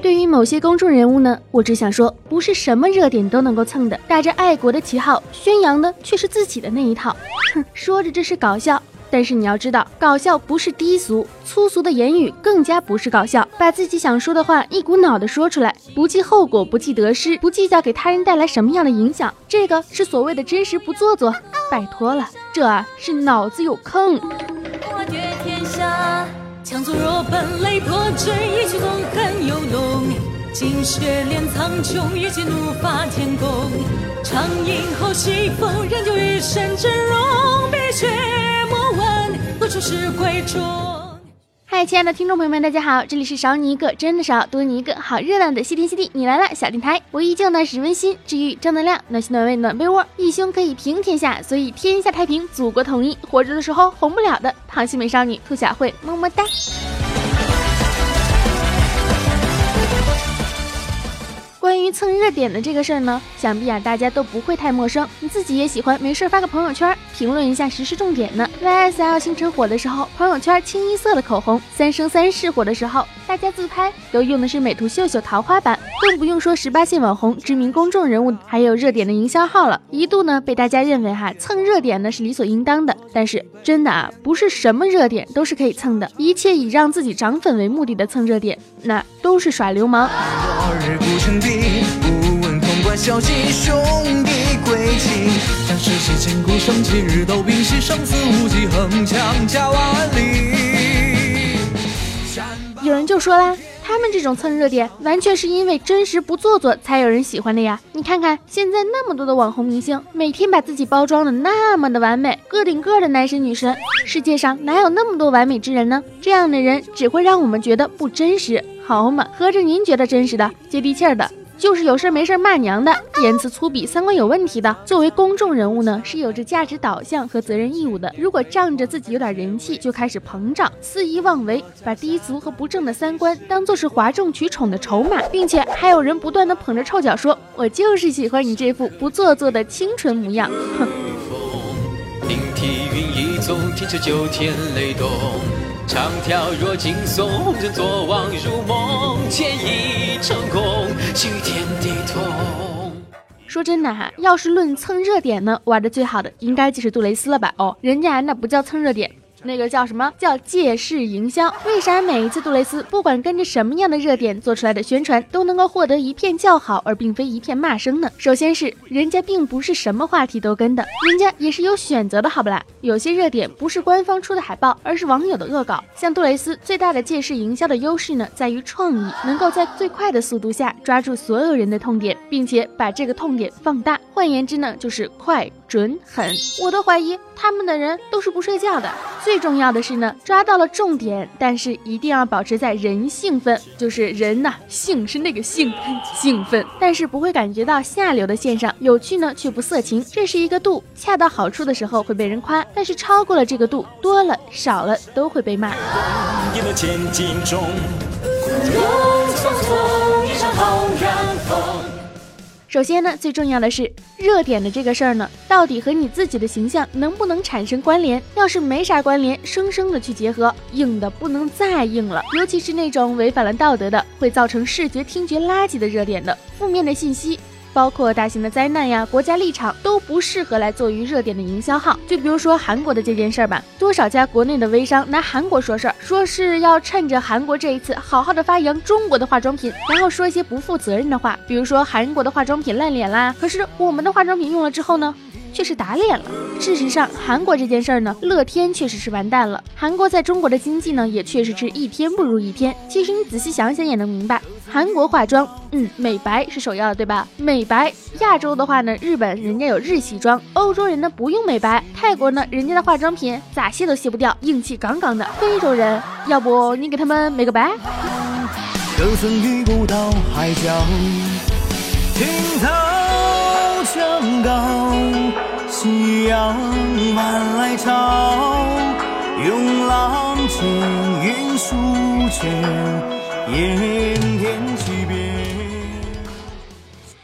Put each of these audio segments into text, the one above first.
对于某些公众人物呢，我只想说，不是什么热点都能够蹭的。打着爱国的旗号，宣扬的却是自己的那一套。哼，说着这是搞笑，但是你要知道，搞笑不是低俗，粗俗的言语更加不是搞笑。把自己想说的话一股脑的说出来，不计后果，不计得失，不计较给他人带来什么样的影响，这个是所谓的真实不做作。拜托了，这啊是脑子有坑。我天下强作若奔雷破阵，一曲纵横游龙。金雪连苍穹，一剑怒发天宫。长饮后西风，仍旧一身峥嵘。碧血莫问，何处是归中？亲爱的听众朋友们，大家好，这里是少你一个真的少，多你一个好热闹的西天西地，你来了小电台。我依旧呢是温馨治愈正能量，暖心暖胃暖被窝，一胸可以平天下，所以天下太平，祖国统一。活着的时候红不了的。螃蟹美少女兔小慧，么么哒。关于蹭热点的这个事儿呢，想必啊大家都不会太陌生。你自己也喜欢没事发个朋友圈，评论一下时事重点呢。YSL 星辰火的时候，朋友圈清一色的口红；三生三世火的时候，大家自拍都用的是美图秀秀桃花版。更不用说十八线网红、知名公众人物，还有热点的营销号了。一度呢被大家认为哈蹭热点呢是理所应当的。但是真的啊，不是什么热点都是可以蹭的。一切以让自己涨粉为目的的蹭热点，那都是耍流氓。不问潼关消息，兄弟归期。将世世千古盛起，日斗兵息，生死无忌，横枪加万里。有人就说啦，他们这种蹭热点，完全是因为真实不做作才有人喜欢的呀。你看看现在那么多的网红明星，每天把自己包装的那么的完美，个顶个的男神女神，世界上哪有那么多完美之人呢？这样的人只会让我们觉得不真实，好嘛？合着您觉得真实的、接地气儿的？就是有事没事骂娘的，言辞粗鄙，三观有问题的。作为公众人物呢，是有着价值导向和责任义务的。如果仗着自己有点人气就开始膨胀、肆意妄为，把低俗和不正的三观当做是哗众取宠的筹码，并且还有人不断的捧着臭脚说：“我就是喜欢你这副不做作的清纯模样。”哼。长条若惊悚，人作妄如梦，千已成功，心天地同。说真的哈，要是论蹭热点呢，玩的最好的应该就是杜蕾斯了吧？哦，人家那不叫蹭热点。那个叫什么叫借势营销？为啥每一次杜蕾斯不管跟着什么样的热点做出来的宣传，都能够获得一片叫好，而并非一片骂声呢？首先是人家并不是什么话题都跟的，人家也是有选择的，好不啦？有些热点不是官方出的海报，而是网友的恶搞。像杜蕾斯最大的借势营销的优势呢，在于创意，能够在最快的速度下抓住所有人的痛点，并且把这个痛点放大。换言之呢，就是快。准狠，我都怀疑他们的人都是不睡觉的。重要的是呢，抓到了重点，但是一定要保持在人兴奋，就是人呐，兴是那个兴，兴奋，但是不会感觉到下流的线上，有趣呢却不色情，这是一个度，恰到好处的时候会被人夸，但是超过了这个度，多了少了都会被骂。首先呢，最重要的是热点的这个事儿呢，到底和你自己的形象能不能产生关联？要是没啥关联，生生的去结合，硬的不能再硬了。尤其是那种违反了道德的，会造成视觉听觉垃圾的热点的负面的信息。包括大型的灾难呀，国家立场都不适合来做于热点的营销号。就比如说韩国的这件事儿吧，多少家国内的微商拿韩国说事儿，说是要趁着韩国这一次好好的发扬中国的化妆品，然后说一些不负责任的话，比如说韩国的化妆品烂脸啦。可是我们的化妆品用了之后呢？却是打脸了。事实上，韩国这件事儿呢，乐天确实是完蛋了。韩国在中国的经济呢，也确实是一天不如一天。其实你仔细想想也能明白，韩国化妆，嗯，美白是首要的，对吧？美白，亚洲的话呢，日本人家有日系妆，欧洲人呢不用美白，泰国呢，人家的化妆品咋卸都卸不掉，硬气杠杠的。非洲人，要不你给他们美个白？海角，江高，夕阳晚来潮，涌浪间云舒卷，烟天起。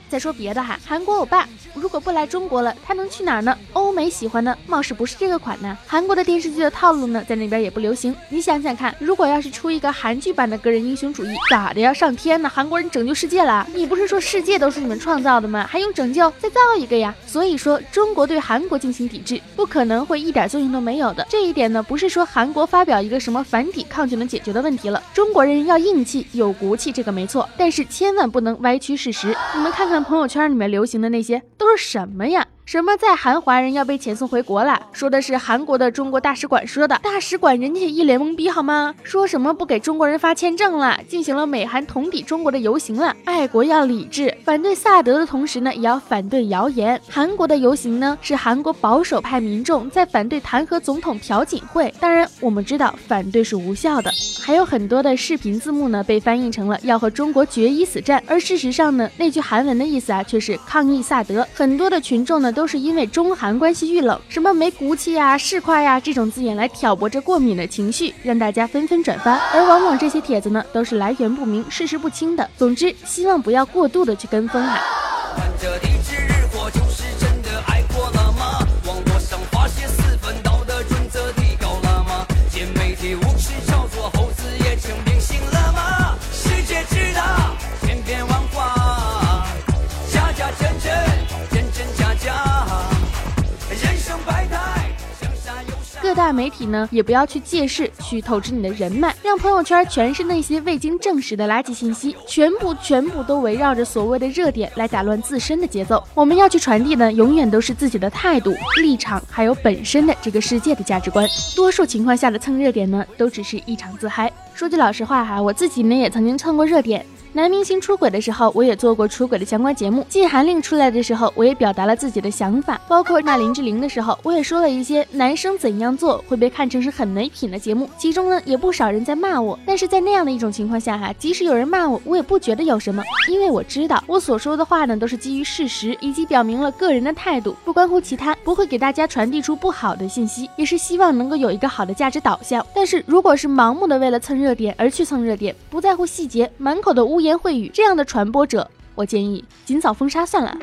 再说别的哈，韩国欧巴如果不来中国了，他能去哪儿呢？欧美喜欢的貌似不是这个款呢。韩国的电视剧的套路呢，在那边也不流行。你想想看，如果要是出一个韩剧版的个人英雄主义，咋的要上天呢？韩国人拯救世界了？你不是说世界都是你们创造的吗？还用拯救？再造一个呀！所以说，中国对韩国进行抵制，不可能会一点作用都没有的。这一点呢，不是说韩国发表一个什么反抵抗就能解决的问题了。中国人要硬气有骨气，这个没错，但是千万不能歪曲事实。你们看看朋友圈里面流行的那些都是什么呀？什么在韩华人要被遣送回国了？说的是韩国的中国大使馆说的，大使馆人家一脸懵逼好吗？说什么不给中国人发签证了，进行了美韩同抵中国的游行了。爱国要理智，反对萨德的同时呢，也要反对谣言。韩国的游行呢，是韩国保守派民众在反对弹劾总统朴槿惠。当然，我们知道反对是无效的。还有很多的视频字幕呢，被翻译成了要和中国决一死战，而事实上呢，那句韩文的意思啊，却是抗议萨德。很多的群众呢，都是因为中韩关系遇冷，什么没骨气呀、市侩呀这种字眼来挑拨着过敏的情绪，让大家纷纷转发。而往往这些帖子呢，都是来源不明、事实不清的。总之，希望不要过度的去跟风啊。大媒体呢，也不要去借势去透支你的人脉，让朋友圈全是那些未经证实的垃圾信息，全部全部都围绕着所谓的热点来打乱自身的节奏。我们要去传递的，永远都是自己的态度、立场，还有本身的这个世界的价值观。多数情况下的蹭热点呢，都只是一场自嗨。说句老实话哈，我自己呢也曾经蹭过热点。男明星出轨的时候，我也做过出轨的相关节目；禁韩令出来的时候，我也表达了自己的想法。包括骂林志玲的时候，我也说了一些男生怎样做会被看成是很没品的节目。其中呢，也不少人在骂我，但是在那样的一种情况下哈，即使有人骂我，我也不觉得有什么，因为我知道我所说的话呢，都是基于事实，以及表明了个人的态度，不关乎其他，不会给大家传递出不好的信息，也是希望能够有一个好的价值导向。但是如果是盲目的为了蹭热点而去蹭热点，不在乎细节，满口的污言秽语，这样的传播者，我建议尽早封杀算了。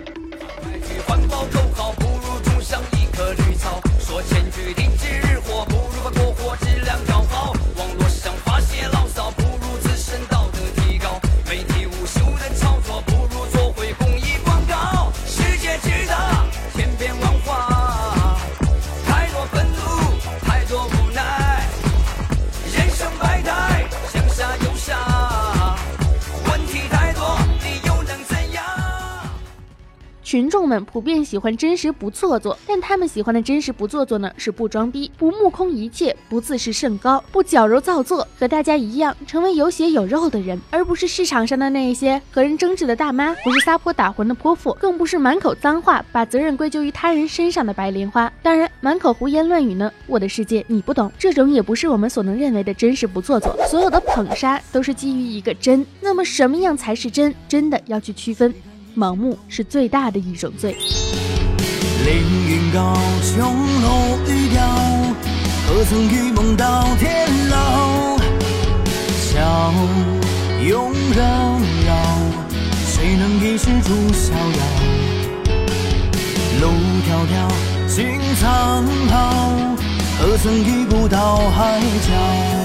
群众们普遍喜欢真实不做作，但他们喜欢的真实不做作呢，是不装逼，不目空一切，不自视甚高，不矫揉造作，和大家一样成为有血有肉的人，而不是市场上的那一些和人争执的大妈，不是撒泼打浑的泼妇，更不是满口脏话，把责任归咎于他人身上的白莲花。当然，满口胡言乱语呢，我的世界你不懂，这种也不是我们所能认为的真实不做作。所有的捧杀都是基于一个真，那么什么样才是真？真的要去区分。盲目是最大的一种罪。凌云高，琼楼玉雕，何曾与梦到天老？笑拥绕绕，谁能一世住逍遥？路迢迢，行苍老，何曾一步到海角？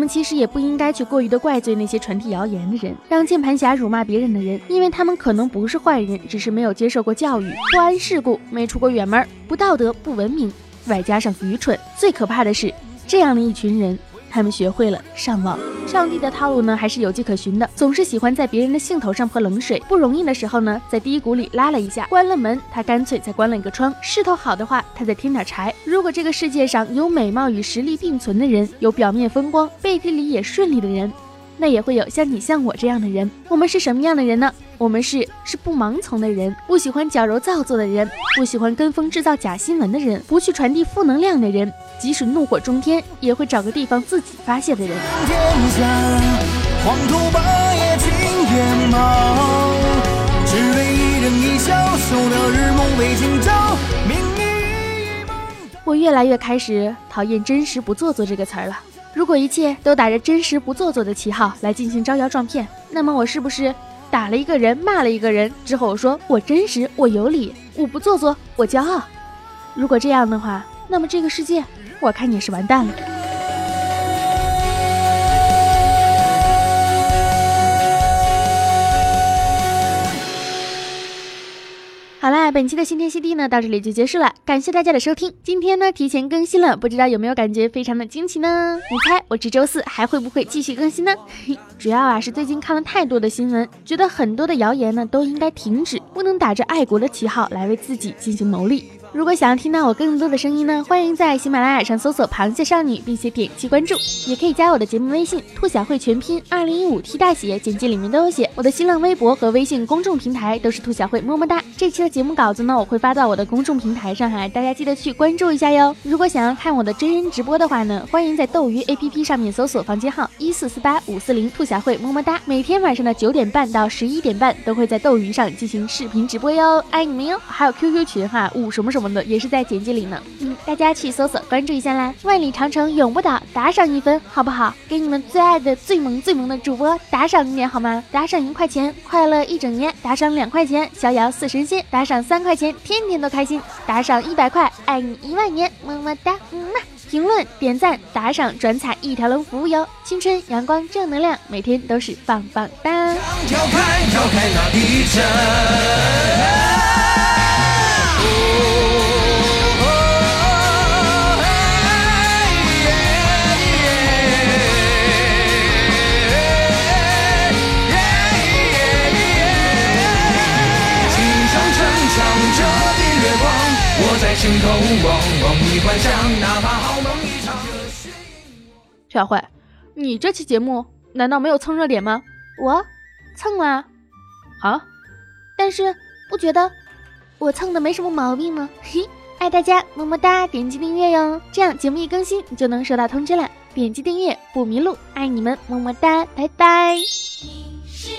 我们其实也不应该去过于的怪罪那些传递谣言的人，让键盘侠辱骂别人的人，因为他们可能不是坏人，只是没有接受过教育，不谙世故，没出过远门，不道德，不文明，外加上愚蠢。最可怕的是，这样的一群人。他们学会了上网，上帝的套路呢，还是有迹可循的。总是喜欢在别人的兴头上泼冷水，不容易的时候呢，在低谷里拉了一下，关了门，他干脆再关了一个窗。势头好的话，他再添点柴。如果这个世界上有美貌与实力并存的人，有表面风光，背地里也顺利的人。那也会有像你像我这样的人。我们是什么样的人呢？我们是是不盲从的人，不喜欢矫揉造作的人，不喜欢跟风制造假新闻的人，不去传递负能量的人。即使怒火中天，也会找个地方自己发泄的人。我越来越开始讨厌“真实不做作”这个词儿了。如果一切都打着真实不做作的旗号来进行招摇撞骗，那么我是不是打了一个人，骂了一个人之后，我说我真实，我有理，我不做作，我骄傲？如果这样的话，那么这个世界，我看你是完蛋了。好啦，本期的新天新地呢，到这里就结束了，感谢大家的收听。今天呢，提前更新了，不知道有没有感觉非常的惊奇呢？你猜我这周四还会不会继续更新呢？嘿 主要啊是最近看了太多的新闻，觉得很多的谣言呢都应该停止，不能打着爱国的旗号来为自己进行牟利。如果想要听到我更多的声音呢，欢迎在喜马拉雅上搜索“螃蟹少女”，并且点击关注，也可以加我的节目微信“兔小慧全拼二零一五 T 大写”，简介里面都有写。我的新浪微博和微信公众平台都是兔小慧，么么哒。这期的节目稿子呢，我会发到我的公众平台上哈，大家记得去关注一下哟。如果想要看我的真人直播的话呢，欢迎在斗鱼 APP 上面搜索房间号一四四八五四零兔小慧，么么哒。每天晚上的九点半到十一点半都会在斗鱼上进行视频直播哟，爱你们哟。还有 QQ 群哈，五什么什么的也是在简。简介里呢，嗯，大家去搜索关注一下啦！万里长城永不倒，打赏一分好不好？给你们最爱的、最萌、最萌的主播打赏一点好吗？打赏一块钱，快乐一整年；打赏两块钱，逍遥似神仙；打赏三块钱，天天都开心；打赏一百块，爱你一万年，么么哒，嗯嘛！评论、点赞、打赏、转采一条龙服务哟！青春、阳光、正能量，每天都是棒棒哒！小慧，你这期节目难道没有蹭热点吗？我蹭了，啊，但是不觉得我蹭的没什么毛病吗？嘿，爱大家，么么哒，点击订阅哟，这样节目一更新就能收到通知了。点击订阅不迷路，爱你们，么么哒，拜拜。你是